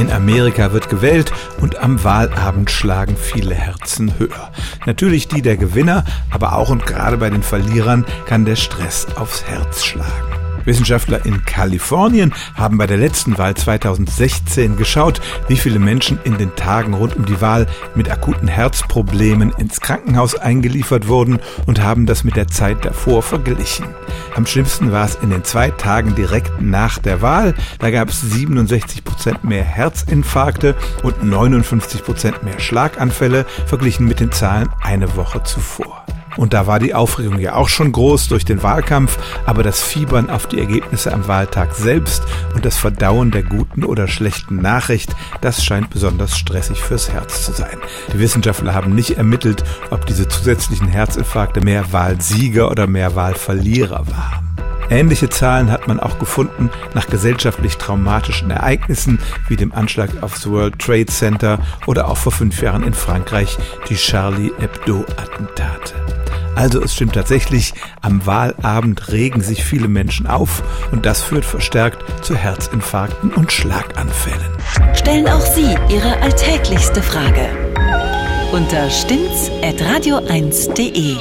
In Amerika wird gewählt und am Wahlabend schlagen viele Herzen höher. Natürlich die der Gewinner, aber auch und gerade bei den Verlierern kann der Stress aufs Herz schlagen. Wissenschaftler in Kalifornien haben bei der letzten Wahl 2016 geschaut, wie viele Menschen in den Tagen rund um die Wahl mit akuten Herzproblemen ins Krankenhaus eingeliefert wurden und haben das mit der Zeit davor verglichen. Am schlimmsten war es in den zwei Tagen direkt nach der Wahl. Da gab es 67 Prozent mehr Herzinfarkte und 59 Prozent mehr Schlaganfälle verglichen mit den Zahlen eine Woche zuvor. Und da war die Aufregung ja auch schon groß durch den Wahlkampf, aber das Fiebern auf die Ergebnisse am Wahltag selbst und das Verdauen der guten oder schlechten Nachricht, das scheint besonders stressig fürs Herz zu sein. Die Wissenschaftler haben nicht ermittelt, ob diese zusätzlichen Herzinfarkte mehr Wahlsieger oder mehr Wahlverlierer waren. Ähnliche Zahlen hat man auch gefunden nach gesellschaftlich traumatischen Ereignissen wie dem Anschlag aufs World Trade Center oder auch vor fünf Jahren in Frankreich die Charlie Hebdo-Attentate. Also es stimmt tatsächlich, am Wahlabend regen sich viele Menschen auf und das führt verstärkt zu Herzinfarkten und Schlaganfällen. Stellen auch Sie Ihre alltäglichste Frage unter stimmtz.radio1.de.